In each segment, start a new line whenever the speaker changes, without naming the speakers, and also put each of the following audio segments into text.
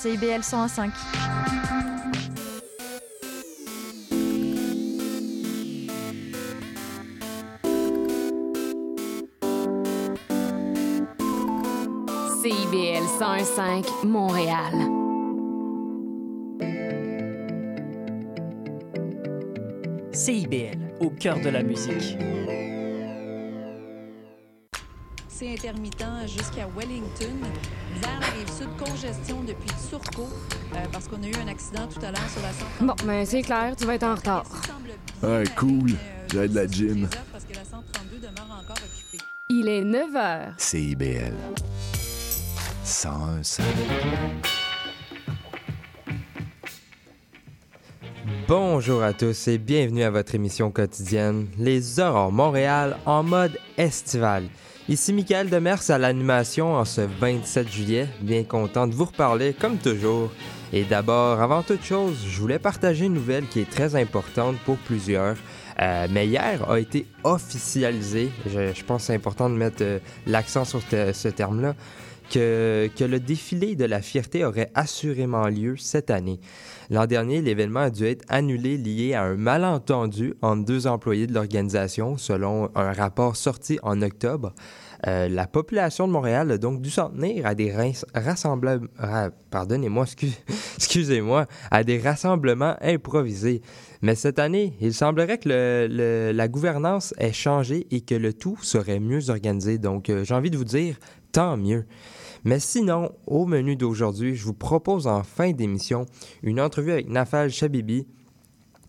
CIBL 105.
CIBL 105 Montréal.
CIBL, au cœur de la musique.
Intermittent jusqu'à Wellington. Vers la rive sud, congestion depuis Turcot euh, parce qu'on a eu un accident tout à l'heure sur la 132.
Bon, mais c'est clair, tu vas être en retard.
Ouais, cool. J'ai de la gym.
Que la 132 demeure encore occupée.
Il est 9 h.
CIBL. 101
Bonjour à tous et bienvenue à votre émission quotidienne Les Aurores Montréal en mode estival. Ici Michael Demers à l'animation en ce 27 juillet, bien content de vous reparler comme toujours. Et d'abord, avant toute chose, je voulais partager une nouvelle qui est très importante pour plusieurs. Euh, mais hier a été officialisé, je, pense que c'est important de mettre euh, l'accent sur ce terme-là, que, que le défilé de la fierté aurait assurément lieu cette année. L'an dernier, l'événement a dû être annulé lié à un malentendu entre deux employés de l'organisation, selon un rapport sorti en octobre. Euh, la population de Montréal a donc dû s'en tenir à des rassemblements, improvisés. Mais cette année, il semblerait que la gouvernance ait changé et que le tout serait mieux organisé. Donc, euh, j'ai envie de vous dire, tant mieux. Mais sinon, au menu d'aujourd'hui, je vous propose en fin d'émission une entrevue avec Nafal Chabibi,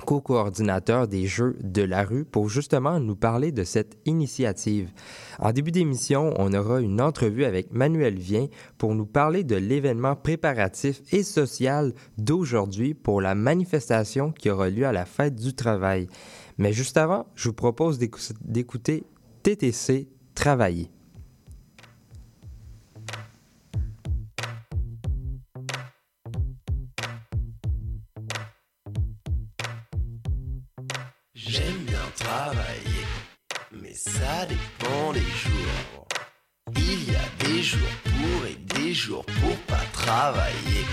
co-coordinateur des Jeux de la rue, pour justement nous parler de cette initiative. En début d'émission, on aura une entrevue avec Manuel Vien pour nous parler de l'événement préparatif et social d'aujourd'hui pour la manifestation qui aura lieu à la fête du travail. Mais juste avant, je vous propose d'écou- d'écouter TTC Travailler.
Dépend des jours. Il y a des jours pour et des jours pour pas travailler.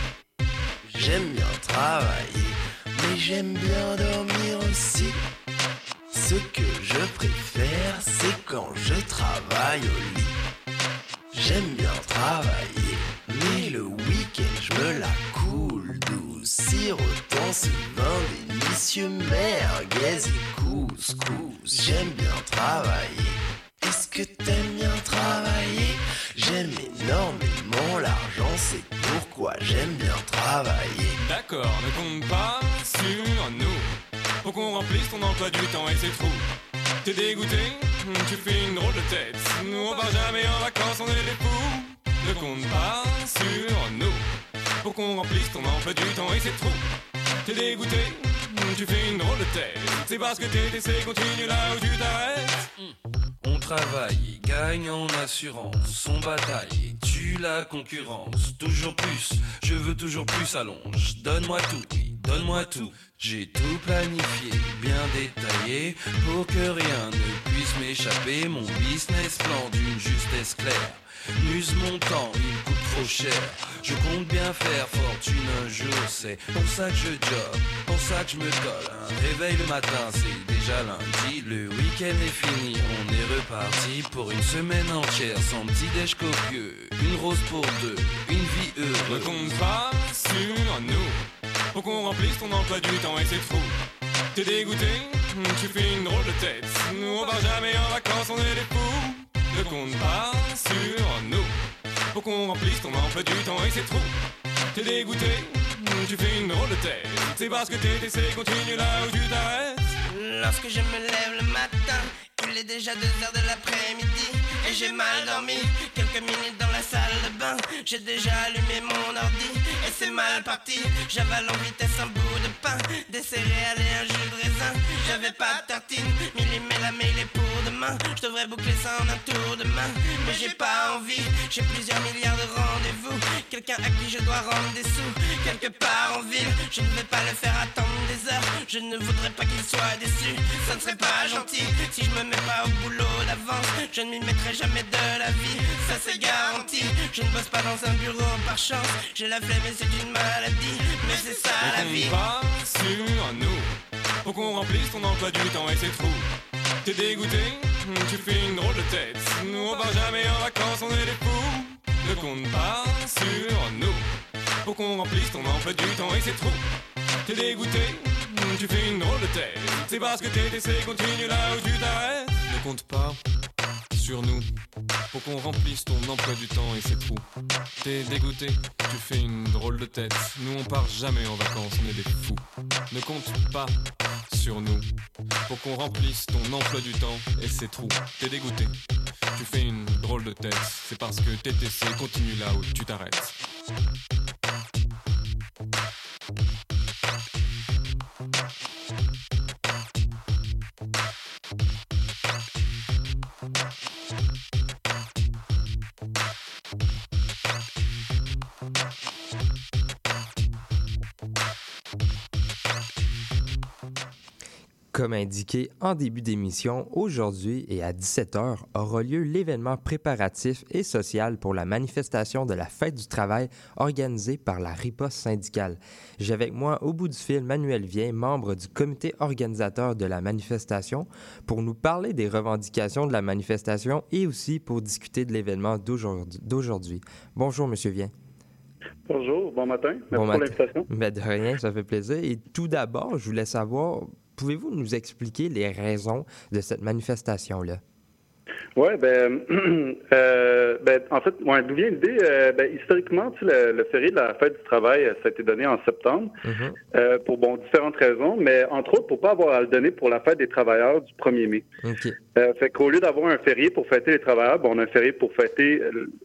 J'aime bien travailler, mais j'aime bien dormir aussi. Ce que je préfère, c'est quand je travaille au lit. J'aime bien travailler, mais le week-end je me la coule douce. Sirotant ce vin délicieux, merguez et couscous. J'aime bien travailler. Est-ce que t'aimes bien travailler? J'aime énormément l'argent, c'est pourquoi j'aime bien travailler.
D'accord, ne compte pas sur nous. Faut qu'on remplisse ton emploi du temps et c'est trop. T'es dégoûté? Tu fais une drôle de tête. Nous on part jamais en vacances, on est des fous. Ne compte pas sur nous. Faut qu'on remplisse ton emploi du temps et c'est trop. T'es dégoûté? Tu fais une drôle de tête. C'est parce que t'es TTC continue là où tu t'arrêtes.
On travaille et gagne en assurance, on bataille tue la concurrence. Toujours plus, je veux toujours plus allonge. Donne-moi tout, donne-moi tout. J'ai tout planifié, bien détaillé, pour que rien ne puisse m'échapper. Mon business plan d'une justesse claire. N'use mon temps, il coûte Je compte bien faire fortune un jour, c'est pour ça que je job, pour ça que je me colle. Un réveil le matin, c'est déjà lundi. Le week-end est fini, on est reparti pour une semaine entière sans petit déj copieux. Une rose pour deux, une vie
Ne
heureuse.
compte pas sur nous. Faut qu'on remplisse ton emploi du temps et c'est trop. T'es dégoûté Tu fais une drôle de tête. Nous on part jamais en vacances, on est des fous. Ne compte pas sur nous. Faut qu'on remplisse ton emploi du temps et c'est trop. T'es dégoûté Tu fais une drôle de tête. C'est parce que t'es TTC continue là où tu t'arrêtes.
Lorsque je me lève le matin, il est déjà 2 heures de l'après-midi et j'ai mal dormi. Quelques minutes dans la salle de bain, j'ai déjà allumé mon ordi et c'est mal parti. J'avale en vitesse un bout de pain, des céréales et un jus de raisin. J'avais pas de tartine, millimètre la mail est pour demain. Je devrais boucler ça en un tour de main, mais j'ai pas envie. J'ai plusieurs milliards de rendez-vous, quelqu'un à qui je dois rendre des sous,
quelque part en ville. Je ne vais pas le faire attendre des heures. Je ne voudrais pas qu'il soit déçu. Ça ne serait pas gentil si je me mets pas au boulot d'avance. Je ne m'y mettrai jamais de la vie. Ça c'est garanti. Je ne bosse pas dans un bureau par chance. J'ai la flemme et c'est une maladie. Mais c'est ça la vie.
Pas sur nous. Faut qu'on remplisse ton emploi du temps et c'est trop. T'es dégoûté, tu fais une drôle de tête. Nous on part jamais en vacances, on est des fous. Ne compte pas sur nous. Faut qu'on remplisse ton emploi du temps et c'est trop. T'es dégoûté, tu fais une drôle de tête. C'est parce que t'es continue là où tu t'arrêtes. Ne compte pas sur nous. Faut qu'on remplisse ton emploi du temps et c'est trop. T'es dégoûté, tu fais une drôle de tête. Nous on part jamais en vacances, on est des fous. Ne compte pas sur nous. Faut qu'on remplisse ton emploi du temps et c'est trop. T'es dégoûté, tu fais une drôle de tête. C'est parce que TTC continue là où tu t'arrêtes.
Comme indiqué en début d'émission, aujourd'hui et à 17h aura lieu l'événement préparatif et social pour la manifestation de la fête du travail organisée par la riposte syndicale. J'ai avec moi au bout du fil Manuel Vien, membre du comité organisateur de la manifestation, pour nous parler des revendications de la manifestation et aussi pour discuter de l'événement d'aujourd'hui-. Bonjour, Monsieur Vien.
Bonjour, bon matin. Merci
Bon
pour l'invitation.
Ben de rien, ça fait plaisir. Et tout d'abord, je voulais savoir, pouvez-vous nous expliquer les raisons de cette manifestation-là?
Oui, ben, euh, ben, en fait, ouais, d'où vient l'idée? Euh, ben, historiquement, tu sais, le, le férié de la fête du travail, euh, ça a été donné en septembre
Mhm.
euh, pour bon, différentes raisons, mais entre autres pour pas avoir à le donner pour la fête des travailleurs du 1er mai.
OK.
Euh, fait qu'au lieu d'avoir un férié pour fêter les travailleurs, ben, on a un férié pour fêter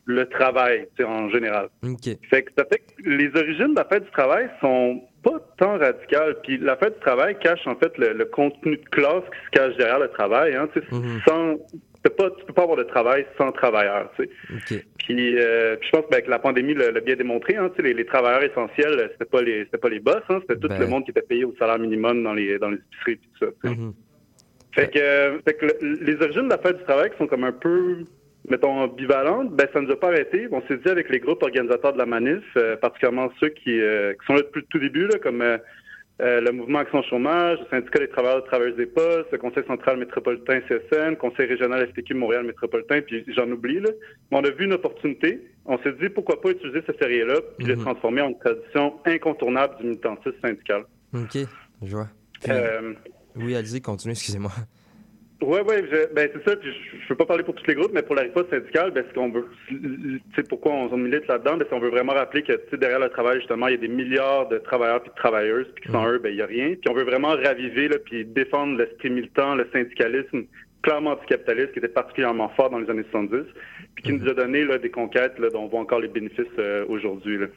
le, travail, tu sais, en général.
OK.
Fait que ça fait que les origines de la fête du travail sont pas tant radicales. Puis la fête du travail cache en fait le, le contenu de classe qui se cache derrière le travail. Hein, tu sais,
Mhm.
sans, pas, tu peux pas avoir de travail sans travailleurs. Tu sais.
OK.
Puis, euh, puis je pense ben, que la pandémie l'a bien démontré. Hein, tu sais, les, les travailleurs essentiels, c'était pas les, pas les boss, hein, c'était tout
Ben.
le monde qui était payé au salaire minimum dans les, dans les épiceries et tout ça.
Mhm.
Fait que, euh, fait que le- les origines de la fête du travail qui sont comme un peu, mettons, ambivalentes, ben ça nous a pas arrêté. On s'est dit avec les groupes organisateurs de la manif, euh, particulièrement ceux qui, euh, qui sont là depuis le tout début, là, comme euh, le mouvement Action Chômage, le syndicat des travailleurs et travailleuses des postes, le Conseil central métropolitain CSN, Conseil régional FTQ Montréal métropolitain, puis j'en oublie. Là. Mais on a vu une opportunité. On s'est dit pourquoi pas utiliser ce férié-là puis le
Mhm.
transformer en une tradition incontournable du militantisme syndical.
OK. Je vois. Puis- oui, allez-y, continuez, excusez-moi.
Oui, oui, ben c'est ça. Je ne veux pas parler pour tous les groupes, mais pour la riposte syndicale, ben, ce qu'on veut, sais pourquoi on, on milite là-dedans, ben, c'est qu'on veut vraiment rappeler que derrière le travail, justement, il y a des milliards de travailleurs puis de travailleuses, puis sans eux, ben il y a rien. Puis on veut vraiment raviver là, puis défendre l'esprit militant, le syndicalisme clairement anticapitaliste qui était particulièrement fort dans les années 70, puis qui nous a donné là, des conquêtes là, dont on voit encore les bénéfices euh, aujourd'hui. là.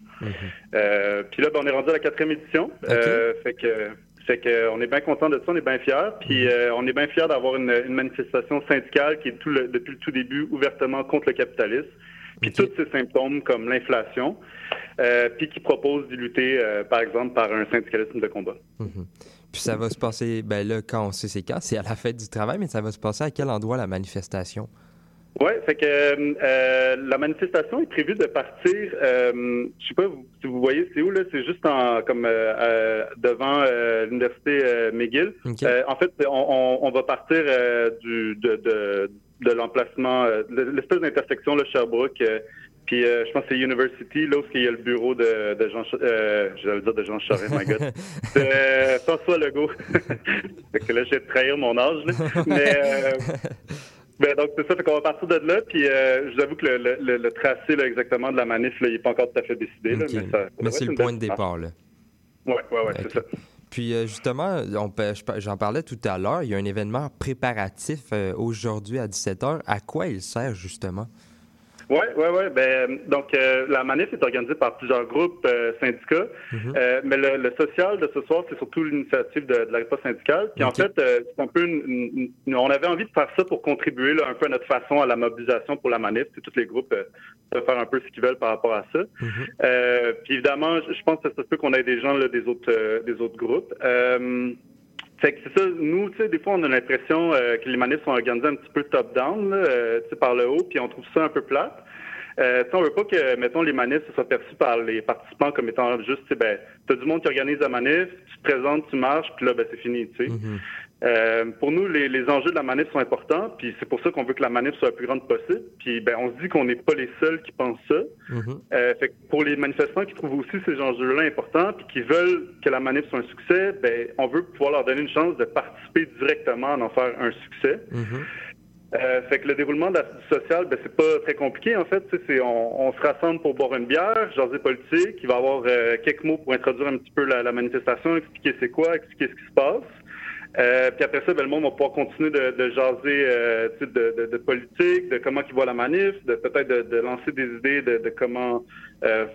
Euh, puis là, ben, on est rendu à la quatrième édition. Euh, fait que fait que euh, est bien content de ça, on est bien fiers. Puis euh, on est bien fiers d'avoir une, une manifestation syndicale qui est tout le- depuis le tout début ouvertement contre le capitalisme. Puis tous ces symptômes comme l'inflation, euh, puis qui propose d'y lutter, euh, par exemple, par un syndicalisme de combat.
Mhm. Puis ça va se passer, ben là, quand on sait c'est quand, c'est à la fête du travail, mais ça va se passer à quel endroit la manifestation?
Oui, fait que euh, euh, la manifestation est prévue de partir. Euh, je sais pas si vous voyez c'est où là, c'est juste en comme euh, euh, devant euh, l'université euh, McGill. Euh, en fait, on, on- on va partir euh, du de de, de l'emplacement, euh, l'espèce d'intersection là, Sherbrooke. euh, puis euh, je pense que c'est University, là où il y a le bureau de, de Jean, euh, j'allais dire de Jean Charest, my God, de euh, François Legault. fait que là, je vais trahir mon âge, là. mais euh, ben, donc c'est ça, fait qu'on va partir de là, puis euh, je vous avoue que le, le- le- le tracé là, exactement de la manif, là, il n'est pas encore tout à fait décidé, là, mais, ça,
c'est le point de départ,
ouais, ouais,
Ok.
c'est ça.
Puis euh, justement, j'en parlais tout à l'heure, il y a un événement préparatif euh, aujourd'hui à 17h. À quoi il sert justement?
Oui, oui, oui. Ben, donc, euh, la manif est organisée par plusieurs groupes euh, syndicats,
Mhm.
Euh, mais le, le social de ce soir, c'est surtout l'initiative de, de la riposte syndicale. Puis en fait, euh, c'est un peu une, une- une- on avait envie de faire ça pour contribuer là, un peu à notre façon à la mobilisation pour la manif. Tu sais, tous les groupes euh, peuvent faire un peu ce qu'ils veulent par rapport à ça.
Mhm.
Euh, puis évidemment, je je pense que ça se peut qu'on ait des gens là, des autres euh, des autres groupes. Fait que c'est ça, nous, tu sais, des fois, on a l'impression euh, que les manifs sont organisés un petit peu top-down, euh, tu sais, par le haut, puis on trouve ça un peu plate. Euh, on veut pas que, mettons, les manifs soient perçus par les participants comme étant juste, tu sais, ben, t'as du monde qui organise la manif, tu te présentes, tu marches, puis là, ben, c'est fini, tu sais.
Mhm.
Euh, pour nous, les, les enjeux de la manif sont importants, puis c'est pour ça qu'on veut que la manif soit la plus grande possible. Puis, ben, on se dit qu'on n'est pas les seuls qui pensent ça.
Mhm.
Euh, fait que pour les manifestants qui trouvent aussi ces enjeux-là importants puis qui veulent que la manif soit un succès, ben, on veut pouvoir leur donner une chance de participer directement à en faire un succès.
Mhm.
Euh, fait que le déroulement de la, du social, ben, c'est pas très compliqué en fait. C'est, on, on se rassemble pour boire une bière, jaser politique. Il va y avoir euh, quelques mots pour introduire un petit peu la, la manifestation, expliquer c'est quoi, expliquer ce qui se passe. Euh, puis après ça, ben, le monde va pouvoir continuer de, de jaser euh, de, de, de politique, de comment ils voient la manif, de peut-être de, de lancer des idées de, de comment euh,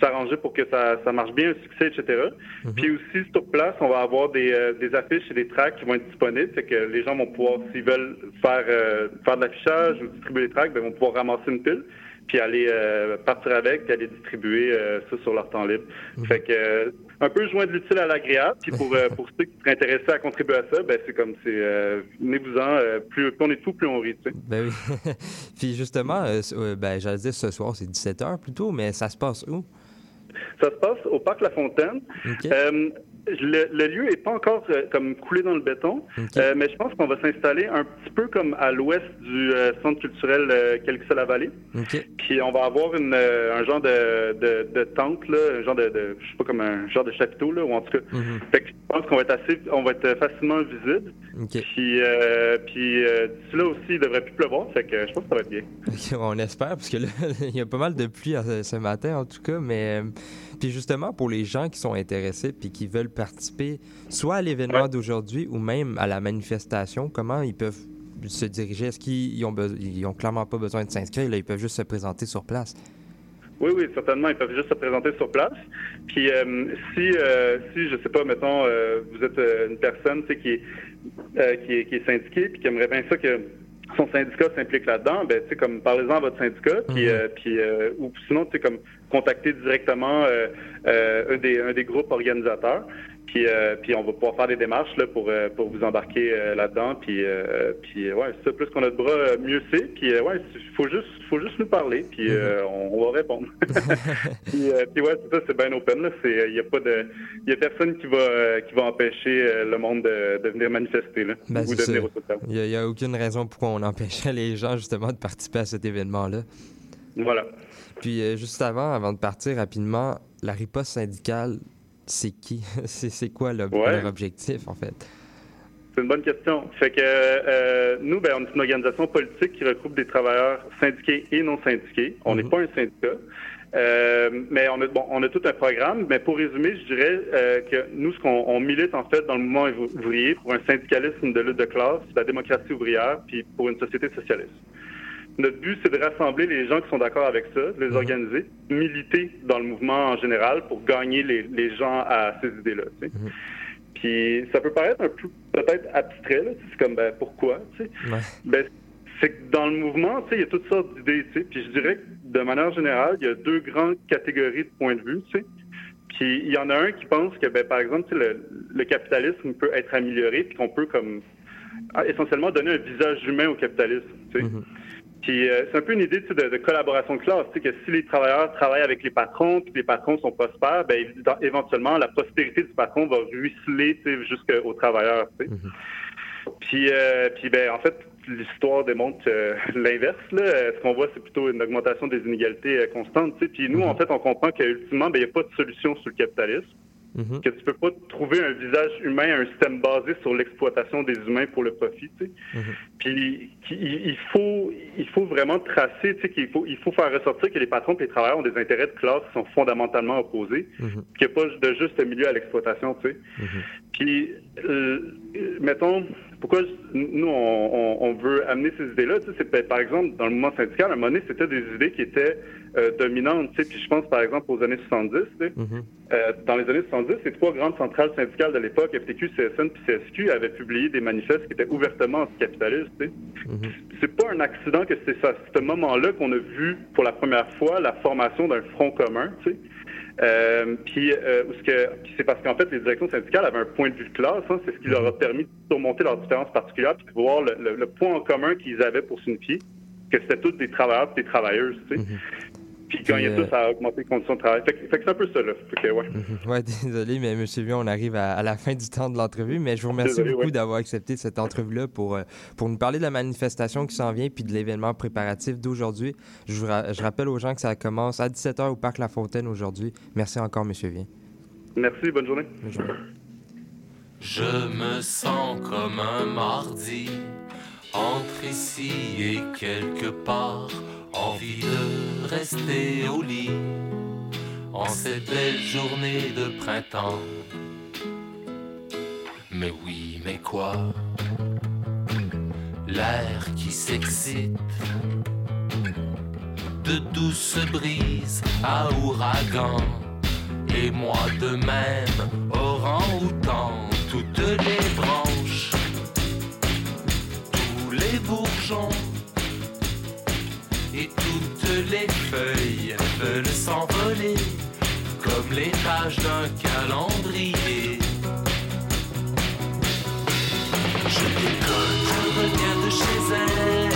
s'arranger pour que ça, ça marche bien, un succès, etc. Puis aussi, sur place, on va avoir des, euh, des affiches et des tracts qui vont être disponibles. Fait que les gens vont pouvoir, s'ils veulent faire, euh, faire de l'affichage ou distribuer les tracts, ben, vont pouvoir ramasser une pile puis aller euh, partir avec, puis aller distribuer euh, ça sur leur temps libre. Fait que euh, un peu joindre l'utile à l'agréable. Puis pour pour ceux qui seraient intéressés à contribuer à ça, ben c'est comme c'est venez-vous-en. plus, on est fous, plus on rit. Tu sais.
Ben oui. Puis justement, ben, j'allais dire ce soir, c'est 17h plutôt, mais ça se passe où?
Ça se passe au parc La Fontaine. Le, le lieu n'est pas encore euh, comme coulé dans le béton, euh, mais je pense qu'on va s'installer un petit peu comme à l'ouest du euh, centre culturel euh, Quelque-la-Vallée.
OK.
Puis on va avoir une, un genre de, de, de tente, là, un genre de, de- je sais pas comme un genre de chapiteau, là, ou en tout cas.
Mhm.
Fait que je pense qu'on va être assez, on va être facilement visible. Puis, puis là aussi, il devrait plus pleuvoir, fait que je pense que ça va être bien.
On espère, parce que là, il y a pas mal de pluie ce matin, en tout cas. Mais puis justement, pour les gens qui sont intéressés puis qui veulent participer, soit à l'événement
Ouais.
d'aujourd'hui ou même à la manifestation, comment ils peuvent se diriger? Est-ce qu'ils ont, ils ont clairement pas besoin de s'inscrire Là, ils peuvent juste se présenter sur place?
Oui, oui, certainement. Ils peuvent juste se présenter sur place. Puis euh, si, euh, si, je sais pas, mettons, euh, vous êtes euh, une personne tu sais, qui, est, qui, est, qui est syndiquée puis qui aimerait bien ça que son syndicat s'implique là-dedans, ben, tu sais, comme parlez-en à votre syndicat, puis,
Mhm.
euh, puis euh, ou sinon, tu sais, comme contacter directement euh, euh, un, des, un des groupes organisateurs. Puis, euh, puis on va pouvoir faire des démarches là, pour, pour vous embarquer là-dedans. Puis, puis ouais, ça, plus qu'on a de bras, mieux c'est. Puis ouais, il faut juste, faut juste nous parler, puis euh, on, on va répondre. puis, puis ouais, c'est ça, c'est bien open. Il y a pas de, il y a personne qui va, qui va empêcher le monde de, de venir manifester là,
Ben,
ou de venir au social.
Il n'y a, aucune raison pourquoi on empêcherait les gens justement de participer à cet événement-là.
Voilà.
Puis euh, juste avant, avant de partir rapidement, la riposte syndicale, c'est qui? C'est quoi
Ouais.
leur objectif en fait?
C'est une bonne question. Fait que euh, nous, ben, on est une organisation politique qui regroupe des travailleurs syndiqués et non syndiqués. On n'est
Mhm.
pas un syndicat. Euh, mais on a, bon, on a tout un programme. Mais pour résumer, je dirais euh, que nous, ce qu'on on milite en fait dans le mouvement ouvrier pour un syndicalisme de lutte de classe, la démocratie ouvrière, puis pour une société socialiste. Notre but, c'est de rassembler les gens qui sont d'accord avec ça, de les
Mhm.
organiser, militer dans le mouvement en général pour gagner les, les gens à ces idées-là. tu sais.
Mhm.
Puis ça peut paraître un peu peut-être abstrait, là. c'est comme ben, pourquoi, tu sais?
Ouais.
Ben, c'est que dans le mouvement, tu sais, il y a toutes sortes d'idées, tu sais. Puis je dirais que de manière générale, il y a deux grandes catégories de points de vue, tu sais. Puis il y en a un qui pense que, ben, par exemple, le, le capitalisme peut être amélioré, puis qu'on peut comme essentiellement donner un visage humain au capitalisme, tu sais.
Mhm.
Puis euh, c'est un peu une idée de, de collaboration de classe, que si les travailleurs travaillent avec les patrons, puis que les patrons sont prospères, ben éventuellement la prospérité du patron va ruisseler jusqu'aux travailleurs.
Mhm.
Puis, euh, puis ben en fait l'histoire démontre euh, l'inverse. Euh, Ce qu'on voit, c'est plutôt une augmentation des inégalités constantes. Puis nous, en fait, on comprend qu'ultimement, ben, n'y a pas de solution sur le capitalisme.
Mhm.
que tu peux pas trouver un visage humain un système basé sur l'exploitation des humains pour le profit. tu sais.
Mhm.
Puis il faut, il faut vraiment tracer, tu sais, qu'il faut, il faut faire ressortir que les patrons et les travailleurs ont des intérêts de classe qui sont fondamentalement opposés,
Mhm.
qu'il n'y a pas de juste milieu à l'exploitation. tu sais. Puis, euh, mettons, pourquoi nous, on, on- on veut amener ces idées-là, tu sais, c'est, ben, par exemple, dans le mouvement syndical, à un moment donné, c'était des idées qui étaient euh, dominantes, tu sais, puis je pense, par exemple, aux années 70, tu sais.
Mhm.
Euh, dans les années 70, les trois grandes centrales syndicales de l'époque, FTQ, CSN puis CSQ, avaient publié des manifestes qui étaient ouvertement anticapitalistes. tu sais.
Mhm.
C'est pas un accident que c'est à ce moment-là qu'on a vu pour la première fois la formation d'un front commun. tu sais. Euh, puis euh, c'est parce qu'en fait, les directions syndicales avaient un point de vue de classe. hein, c'est ce qui leur a permis de surmonter leurs différences particulières puis de voir le, le- le point en commun qu'ils avaient pour s'unifier, que c'était tous des travailleurs et des travailleuses. tu sais. Quand
Puis,
il y a
euh,
tout, ça a augmenté les conditions de travail. Fait, que- c'est un peu ça, là. Fait que, ouais.
Mhm. Ouais, désolé, mais Monsieur Vion, on arrive à, à la fin du temps de l'entrevue, mais je vous remercie
Désolé,
beaucoup
ouais.
d'avoir accepté cette entrevue-là pour, euh, pour nous parler de la manifestation qui s'en vient puis de l'événement préparatif d'aujourd'hui. Je, vous ra- je rappelle aux gens que ça commence à 17h au Parc La Fontaine aujourd'hui. Merci encore, Monsieur Vion.
Merci, bonne journée.
Bonne journée.
Je me sens comme un mardi, entre ici et quelque part, envie de rester au lit, en cette belle journée de printemps. Mais oui, mais quoi? L'air qui s'excite, de douces brises à ouragan. Et moi de même, orang-outan, toutes les branches, tous les bourgeons les feuilles veulent s'envoler comme les pages d'un calendrier. Je déconne, je reviens de chez elle,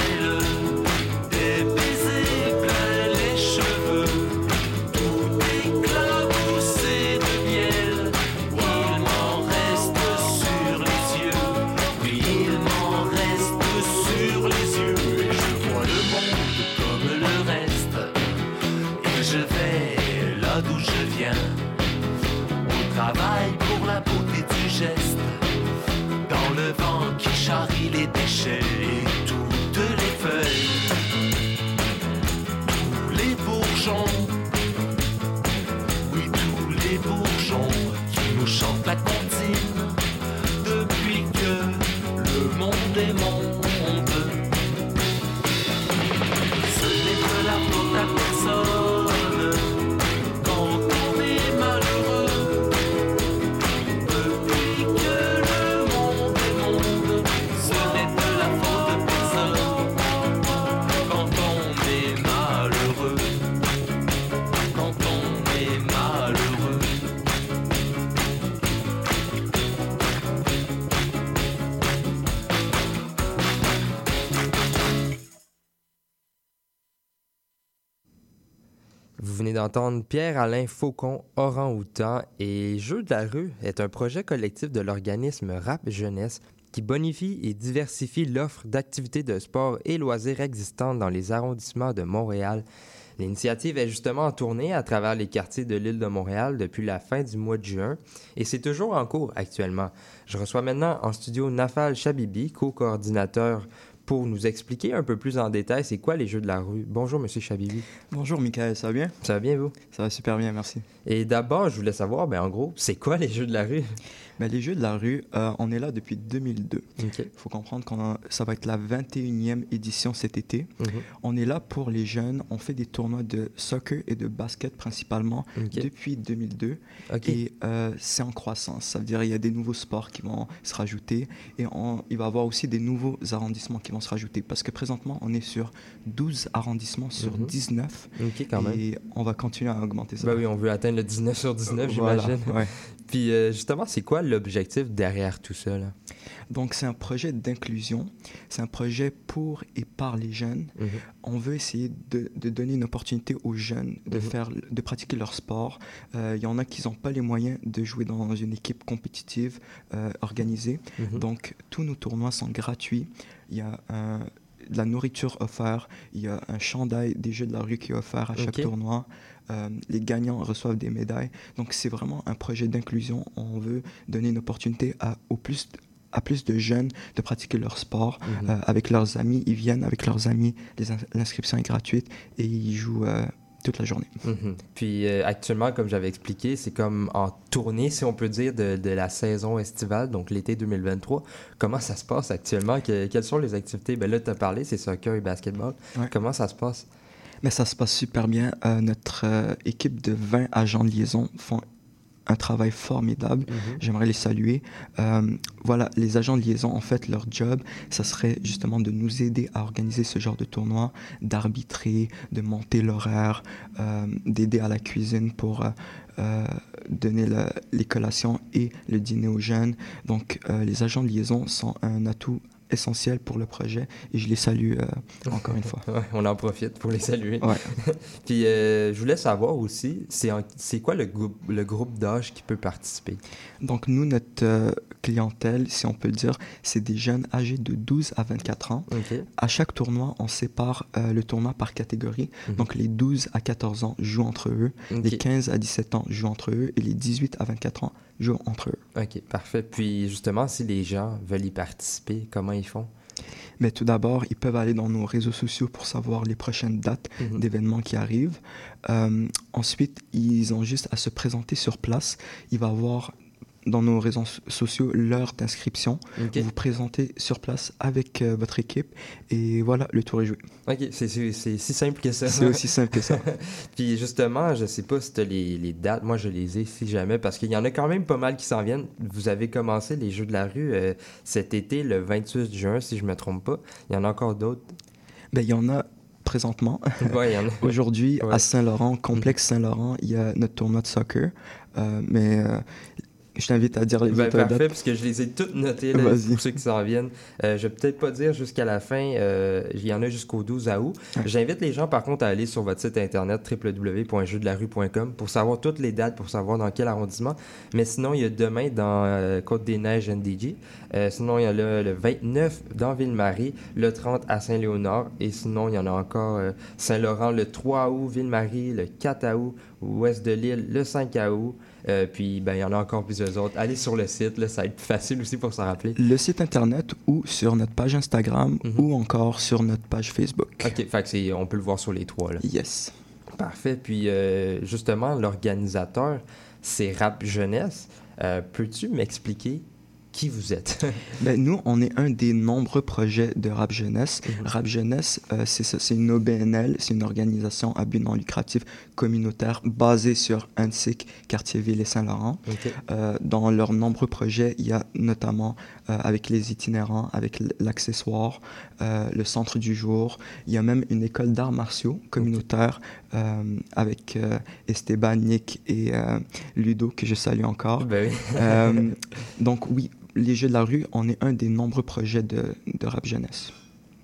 d'entendre Pierre-Alain Faucon, Orang-Outan et Jeux de la rue est un projet collectif de l'organisme Rap Jeunesse qui bonifie et diversifie l'offre d'activités de sport et loisirs existantes dans les arrondissements de Montréal. L'initiative est justement en tournée à travers les quartiers de l'île de Montréal depuis la fin du mois de juin et c'est toujours en cours actuellement. Je reçois maintenant en studio Nafal Chabibi, co-coordinateur pour nous expliquer un peu plus en détail c'est quoi les Jeux de la rue. Bonjour Monsieur Chabibi.
Bonjour Michael, ça va bien?
Ça va bien vous?
Ça va super bien, merci.
Et d'abord, je voulais savoir, ben, en gros, c'est quoi les Jeux de la rue?
Les Jeux de la rue, euh, on est là depuis 2002.
OK.
Il faut comprendre que ça va être la 21e édition cet été.
Mhm.
On est là pour les jeunes. On fait des tournois de soccer et de basket principalement depuis 2002.
OK.
Et euh, c'est en croissance. Ça veut dire qu'il y a des nouveaux sports qui vont se rajouter. Et on- il va y avoir aussi des nouveaux arrondissements qui vont se rajouter. Parce que présentement, on est sur 12 arrondissements sur
Mhm.
19.
OK, quand même.
Et on va continuer à augmenter ça.
Ben oui, on veut atteindre le 19 sur 19,
Voilà,
j'imagine.
ouais.
Puis euh, justement, c'est quoi l'objectif derrière tout ça? Là?
Donc c'est un projet d'inclusion, c'est un projet pour et par les jeunes.
Mhm.
On veut essayer de, de donner une opportunité aux jeunes de,
Mhm.
faire, de pratiquer leur sport. Euh, Il y en a qui n'ont pas les moyens de jouer dans une équipe compétitive euh, organisée.
Mhm.
Donc tous nos tournois sont gratuits. Il y a un- de la nourriture offerte, il y a un chandail des jeux de la rue qui est offert à chaque tournoi. Euh, les gagnants reçoivent des médailles. Donc c'est vraiment un projet d'inclusion. On veut donner une opportunité à, au plus, à plus de jeunes de pratiquer leur sport
Mhm.
euh, avec leurs amis. Ils viennent avec leurs amis, l'inscription est gratuite et ils jouent euh, toute la journée.
Mhm. Puis euh, actuellement, comme j'avais expliqué, c'est comme en tournée, si on peut dire, de, de la saison estivale, donc l'été 2023. Comment ça se passe actuellement? Que- quelles sont les activités? Ben là, tu as parlé, c'est soccer et basketball.
Ouais.
Comment ça se passe?
Mais ça se passe super bien. Euh, notre euh, équipe de 20 agents de liaison font un travail formidable. J'aimerais les saluer. Euh, voilà, les agents de liaison, en fait, leur job, ça serait justement de nous aider à organiser ce genre de tournoi, d'arbitrer, de monter l'horaire, euh, d'aider à la cuisine pour euh, donner le- les collations et le dîner aux jeunes. Donc, les agents de liaison sont un atout essentiel pour le projet et je les salue euh, encore une fois.
Ouais, on en profite pour les saluer.
Ouais.
Puis euh, je voulais savoir aussi, c'est quoi le groupe, le groupe d'âge qui peut participer?
Donc nous, notre euh, clientèle, si on peut le dire, c'est des jeunes âgés de 12 à 24 ans.
OK.
À chaque tournoi, on sépare euh, le tournoi par catégorie.
Mhm.
Donc les 12 à 14 ans jouent entre eux, les 15 à 17 ans jouent entre eux et les 18 à 24 ans jouent entre eux.
OK, parfait. Puis justement, si les gens veulent y participer, comment ils font?
Mais tout d'abord, ils peuvent aller dans nos réseaux sociaux pour savoir les prochaines dates
Mhm.
d'événements qui arrivent. Euh, ensuite, ils ont juste à se présenter sur place. Il va avoir dans nos réseaux so- sociaux l'heure d'inscription.
OK.
Vous vous présentez sur place avec euh, votre équipe et voilà, le tour est joué.
OK, c'est si simple que ça.
C'est aussi simple que ça.
Puis justement, je sais pas si tu les, les dates. Moi, je les ai si jamais parce qu'il y en a quand même pas mal qui s'en viennent. Vous avez commencé les Jeux de la rue euh, cet été, le 28 juin, si je me trompe pas. Il y en a encore d'autres?
Ben, il y en a présentement.
Ouais, a.
Aujourd'hui,
Ouais.
à Saint-Laurent, complexe Saint-Laurent, il y a notre tournoi de soccer. Euh, mais je t'invite à dire les
Ben, parfait,
dates.
parce que je les ai toutes notées là, pour ceux qui s'en viennent. Euh, je vais peut-être pas dire jusqu'à la fin, euh, il y en a jusqu'au 12 août. J'invite les gens par contre à aller sur votre site internet www.jeudelarue.com pour savoir toutes les dates, pour savoir dans quel arrondissement. Mais sinon, il y a demain dans euh, Côte-des-Neiges NDG. Euh, sinon, il y a le, le 29 dans Ville-Marie, le 30 à Saint-Léonard. Et sinon, il y en a encore Saint-Laurent le 3 août, Ville-Marie le 4 août, ouest de l'île le 5 août. Euh, puis, ben, il y en a encore plusieurs autres. Allez sur le site, là, ça va être facile aussi pour s'en rappeler.
Le site internet ou sur notre page Instagram
Mhm.
ou encore sur notre page Facebook.
OK, fait que on peut le voir sur les trois. Là.
Yes.
Parfait. Puis, euh, justement, l'organisateur, c'est Rap Jeunesse. Euh, Peux-tu m'expliquer qui vous êtes?
Ben, nous, on est un des nombreux projets de Rap Jeunesse.
Mhm.
Rap Jeunesse, euh, c'est une OBNL, c'est une organisation à but non lucratif communautaire basée sur Annecy, Quartier-Ville et Saint-Laurent. Euh, dans leurs nombreux projets, il y a notamment euh, avec les itinérants, avec l'accessoire, euh, le centre du jour. Il y a même une école d'arts martiaux communautaire avec Esteban, Nick et Ludo, que je salue encore.
Ben oui.
Donc oui, les Jeux de la rue, on est un des nombreux projets de, de rap jeunesse.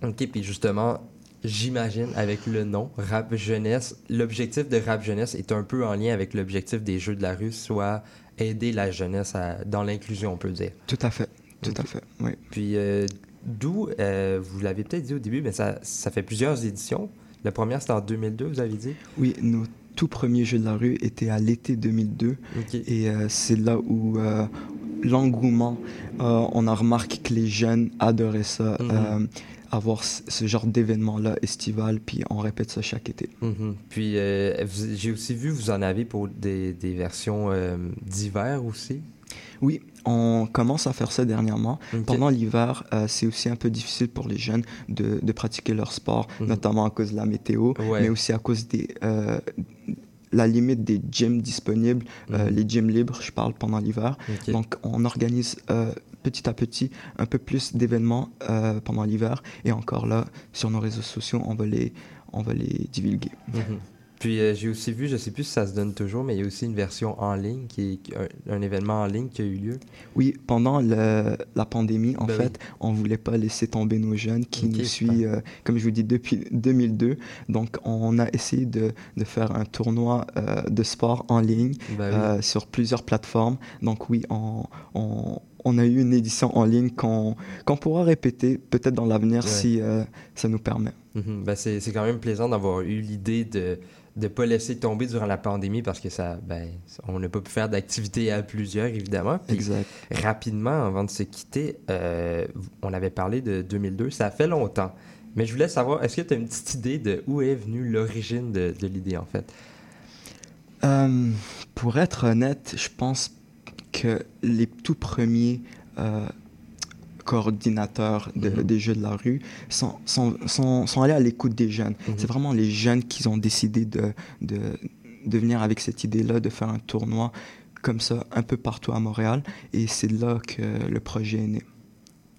OK, puis justement, j'imagine avec le nom Rap Jeunesse, l'objectif de Rap Jeunesse est un peu en lien avec l'objectif des Jeux de la rue, soit aider la jeunesse à- dans l'inclusion, on peut dire.
Tout à fait, tout à fait, oui.
Puis euh, d'où, euh, vous l'avez peut-être dit au début, mais ça, ça fait plusieurs éditions. La première, c'était en 2002, vous avez dit?
Oui, nos tout premiers Jeux de la rue étaient à l'été 2002
OK.
et euh, c'est là où l'engouement, on a remarqué que les jeunes adoraient ça,
Mhm.
euh, avoir ce genre d'événement-là estival, puis on répète ça chaque été.
Mhm. Puis euh, j'ai aussi vu, vous en avez pour des, des versions euh, d'hiver aussi?
Oui, on commence à faire ça dernièrement. Pendant l'hiver, euh, c'est aussi un peu difficile pour les jeunes de, de pratiquer leur sport,
Mhm.
notamment à cause de la météo,
Ouais.
mais aussi à cause des la limite des gyms disponibles, euh,
Mhm.
les gyms libres, je parle pendant l'hiver. Donc, on organise euh, petit à petit un peu plus d'événements euh, pendant l'hiver. Et encore là, sur nos réseaux sociaux, on va les, on va les divulguer.
Mhm. Puis euh, j'ai aussi vu, je sais plus si ça se donne toujours, mais il y a aussi une version en ligne, qui est un, un événement en ligne qui a eu lieu.
Oui, pendant le- la pandémie, en
Ben
fait, on voulait pas laisser tomber nos jeunes qui nous suivent, euh, comme je vous dis, depuis 2002. Donc, on a essayé de, de faire un tournoi euh, de sport en ligne
Ben oui.
sur plusieurs plateformes. Donc, oui, on, on, on a eu une édition en ligne qu'on pourra répéter peut-être dans l'avenir
Ouais.
si euh, ça nous permet.
Mhm. Ben, c'est quand même plaisant d'avoir eu l'idée de ne pas laisser tomber durant la pandémie parce que ça, ben, on n'a pas pu faire d'activités à plusieurs, évidemment. Puis,
Exact.
rapidement, avant de se quitter, euh, on avait parlé de 2002, ça fait longtemps. Mais je voulais savoir, est-ce que tu as une petite idée de où est venue l'origine de, de l'idée, en fait?
Euh, pour être honnête, je pense que les tout premiers euh, coordinateurs de-
Mhm.
des Jeux de la rue sont, sont, sont, sont allés à l'écoute des jeunes.
Mhm.
C'est vraiment les jeunes qui ont décidé de, de, de venir avec cette idée-là, de faire un tournoi comme ça un peu partout à Montréal. Et c'est là que le projet est né.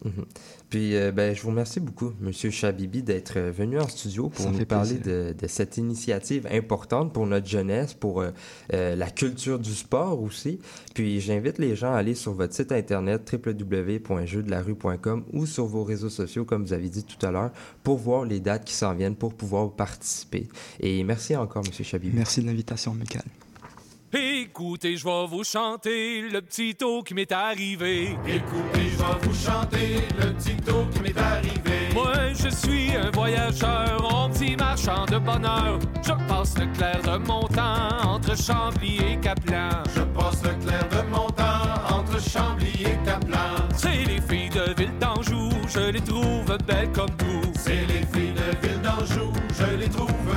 Mhm. Puis, euh, ben, je vous remercie beaucoup, Monsieur Chabibi, d'être euh, venu en studio pour
Ça
nous parler de cette initiative importante pour notre jeunesse, pour euh, euh, la culture du sport aussi. Puis, j'invite les gens à aller sur votre site internet www.jeudelarue.com ou sur vos réseaux sociaux, comme vous avez dit tout à l'heure, pour voir les dates qui s'en viennent, pour pouvoir participer. Et merci encore, Monsieur Chabibi.
Merci de l'invitation, Michael.
Écoutez, je vais vous chanter le petit taux qui m'est arrivé.
Écoutez, je vais vous chanter le petit taux qui m'est arrivé.
Moi, je suis un voyageur, un petit marchand de bonheur. Je passe le clair de mon temps entre Chambly et Caplan.
Je passe le clair de mon temps entre Chambly et Caplan.
C'est les filles de Ville d'Anjou, je les trouve belles comme tout.
C'est les filles de Ville d'Anjou, je les trouve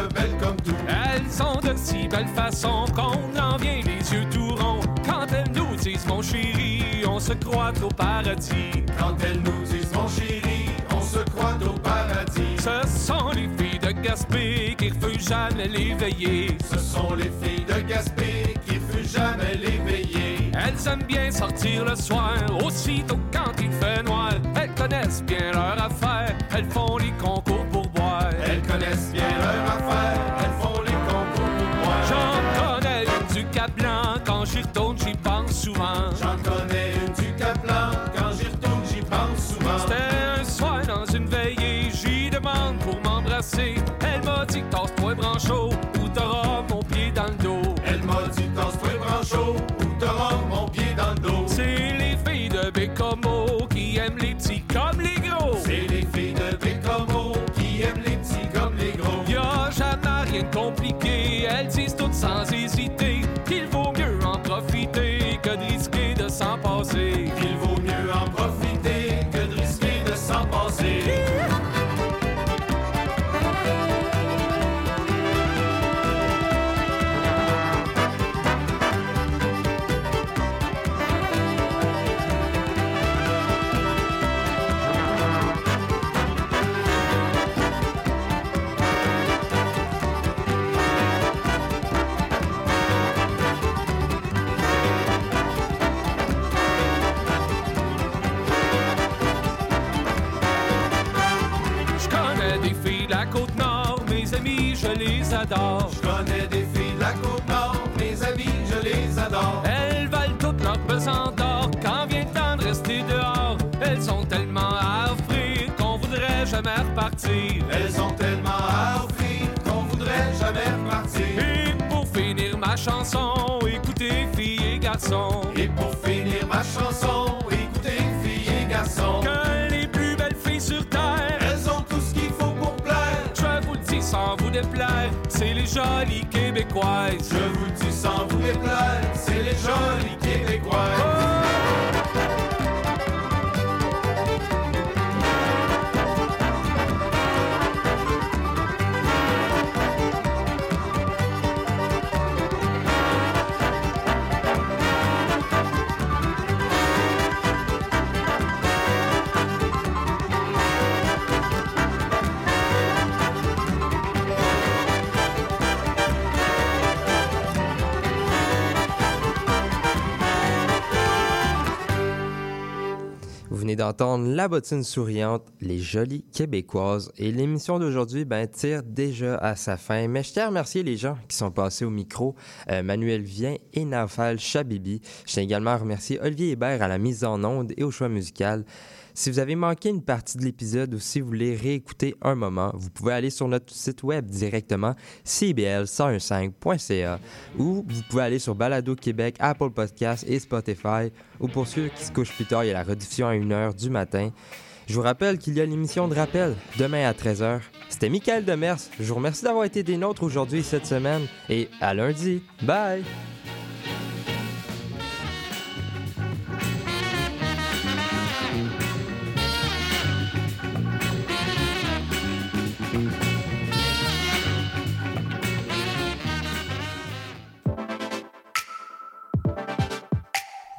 sont de si belle façon qu'on en vient les yeux tout ronds. Quand elles nous disent mon chéri, on se croit au paradis.
Quand elles nous disent mon chéri, on se croit au paradis.
Ce sont les filles de Gaspé qui refusent jamais l'éveiller.
Ce sont les filles de Gaspé qui refusent jamais l'éveiller.
Elles aiment bien sortir le soir, aussitôt quand il fait noir. Elles connaissent bien leur affaire, elles font je connais des filles de la côte nord, mes amis, je les adore. Elles valent toute leur pesant d'or quand vient le temps de rester dehors. Elles ont tellement à offrir qu'on voudrait jamais repartir.
Elles ont tellement à offrir qu'on voudrait jamais repartir.
Et pour finir ma chanson, écoutez filles et garçons.
Et pour finir ma chanson,
déplaire, c'est les jolies québécoises.
Je vous dis sans vous déplaire, c'est les jolies québécois.
Vous d'entendre La bottine souriante, les jolies québécoises. Et l'émission d'aujourd'hui ben, tire déjà à sa fin. Mais je tiens à remercier les gens qui sont passés au micro, euh, Manuel Vien et Nafal Chabibi. Je tiens également à remercier Olivier Hébert à la mise en onde et au choix musical. Si vous avez manqué une partie de l'épisode ou si vous voulez réécouter un moment, vous pouvez aller sur notre site web directement cbl1015.ca ou vous pouvez aller sur Balado Québec, Apple Podcasts et Spotify ou pour ceux qui se couchent plus tard, il y a la rediffusion à 1h du matin. Je vous rappelle qu'il y a l'émission de rappel demain à 13h. C'était Michael Demers. Je vous remercie d'avoir été des nôtres aujourd'hui cette semaine et à lundi. Bye!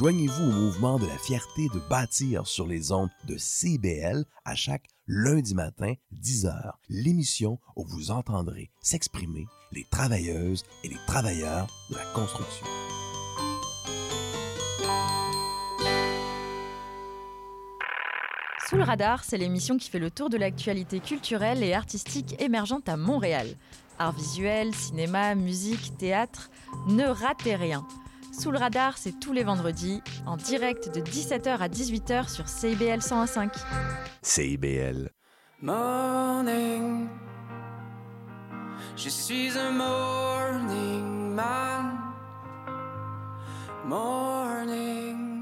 Joignez-vous au mouvement de la fierté de bâtir sur les ondes de CBL à chaque lundi matin, 10h, l'émission où vous entendrez s'exprimer les travailleuses et les travailleurs de la construction.
Sous le radar, c'est l'émission qui fait le tour de l'actualité culturelle et artistique émergente à Montréal. Art visuel, cinéma, musique, théâtre, ne ratez rien. Sous le radar, c'est tous les vendredis, en direct de 17h à 18h sur CIBL 101.5.
CIBL.
Morning, je suis un morning man. Morning.